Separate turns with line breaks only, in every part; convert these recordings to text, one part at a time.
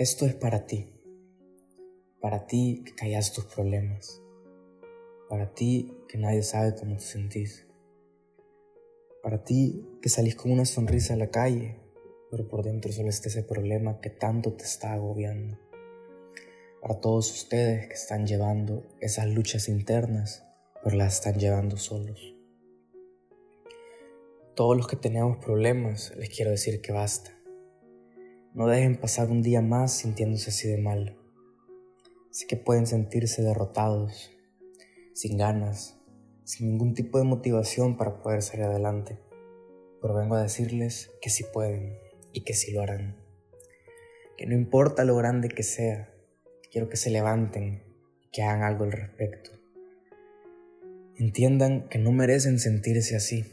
Esto es para ti. Para ti que callas tus problemas. Para ti que nadie sabe cómo te sentís. Para ti que salís con una sonrisa a la calle, pero por dentro solo está ese problema que tanto te está agobiando. Para todos ustedes que están llevando esas luchas internas, pero las están llevando solos. Todos los que tenemos problemas, les quiero decir que basta. No dejen pasar un día más sintiéndose así de mal. Sé que pueden sentirse derrotados, sin ganas, sin ningún tipo de motivación para poder salir adelante. Pero vengo a decirles que sí pueden y que sí lo harán. Que no importa lo grande que sea, quiero que se levanten y que hagan algo al respecto. Entiendan que no merecen sentirse así.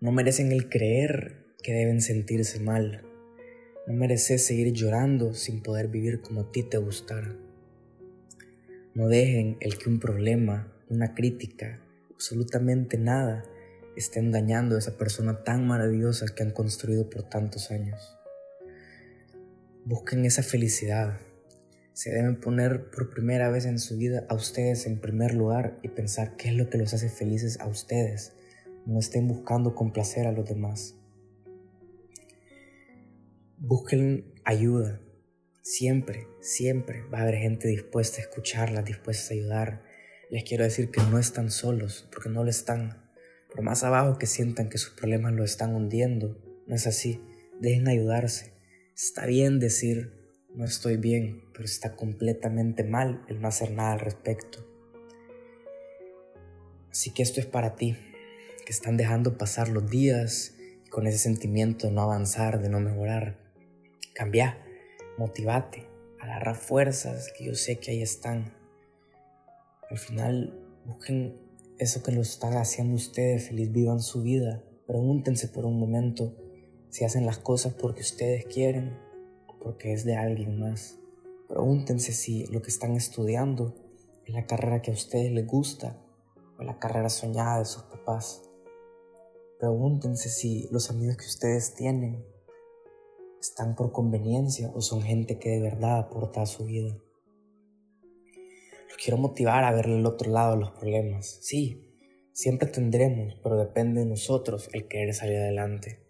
No merecen el creer que deben sentirse mal no mereces seguir llorando sin poder vivir como a ti te gustara. No dejen el que un problema, una crítica, absolutamente nada estén dañando a esa persona tan maravillosa que han construido por tantos años. Busquen esa felicidad. Se deben poner por primera vez en su vida a ustedes en primer lugar y pensar qué es lo que los hace felices a ustedes. No estén buscando complacer a los demás. Busquen ayuda. Siempre, siempre va a haber gente dispuesta a escucharla, dispuesta a ayudar. Les quiero decir que no están solos, porque no lo están. Por más abajo que sientan que sus problemas lo están hundiendo, no es así. Dejen ayudarse. Está bien decir, no estoy bien, pero está completamente mal el no hacer nada al respecto. Así que esto es para ti, que están dejando pasar los días con ese sentimiento de no avanzar, de no mejorar. Cambia, motivate, agarra fuerzas que yo sé que ahí están. Al final, busquen eso que lo están haciendo ustedes feliz, vivan su vida. Pregúntense por un momento si hacen las cosas porque ustedes quieren o porque es de alguien más. Pregúntense si lo que están estudiando es la carrera que a ustedes les gusta o la carrera soñada de sus papás. Pregúntense si los amigos que ustedes tienen están por conveniencia o son gente que de verdad aporta a su vida. Los quiero motivar a ver el otro lado de los problemas. Sí, siempre tendremos, pero depende de nosotros el querer salir adelante.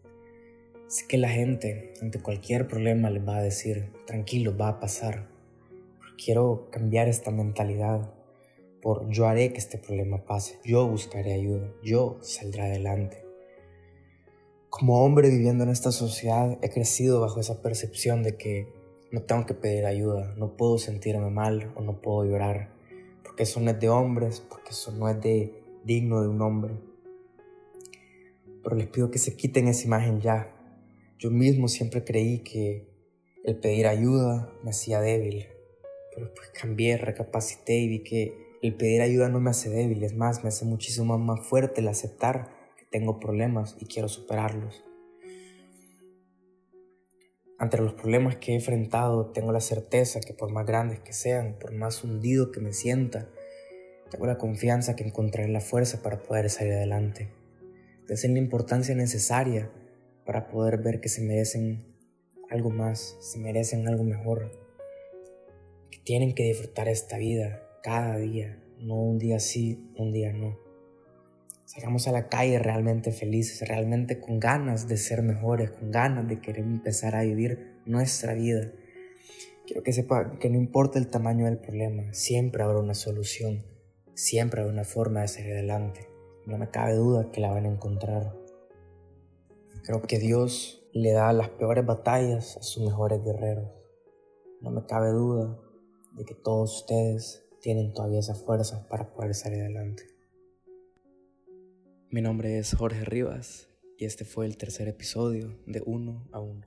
Sé que la gente ante cualquier problema les va a decir, tranquilo, va a pasar. quiero cambiar esta mentalidad por yo haré que este problema pase, yo buscaré ayuda, yo saldré adelante. Como hombre viviendo en esta sociedad he crecido bajo esa percepción de que no tengo que pedir ayuda, no puedo sentirme mal o no puedo llorar, porque eso no es de hombres, porque eso no es de digno de un hombre. Pero les pido que se quiten esa imagen ya. Yo mismo siempre creí que el pedir ayuda me hacía débil, pero después cambié, recapacité y vi que el pedir ayuda no me hace débil, es más, me hace muchísimo más fuerte el aceptar tengo problemas y quiero superarlos. Ante los problemas que he enfrentado, tengo la certeza que por más grandes que sean, por más hundido que me sienta, tengo la confianza que encontraré la fuerza para poder salir adelante. Desen la importancia necesaria para poder ver que se merecen algo más, se merecen algo mejor, que tienen que disfrutar esta vida cada día, no un día sí, un día no. Salgamos a la calle realmente felices, realmente con ganas de ser mejores, con ganas de querer empezar a vivir nuestra vida. Quiero que sepa que no importa el tamaño del problema, siempre habrá una solución, siempre habrá una forma de salir adelante. No me cabe duda que la van a encontrar. Creo que Dios le da las peores batallas a sus mejores guerreros. No me cabe duda de que todos ustedes tienen todavía esa fuerza para poder salir adelante. Mi nombre es Jorge Rivas y este fue el tercer episodio de Uno a Uno.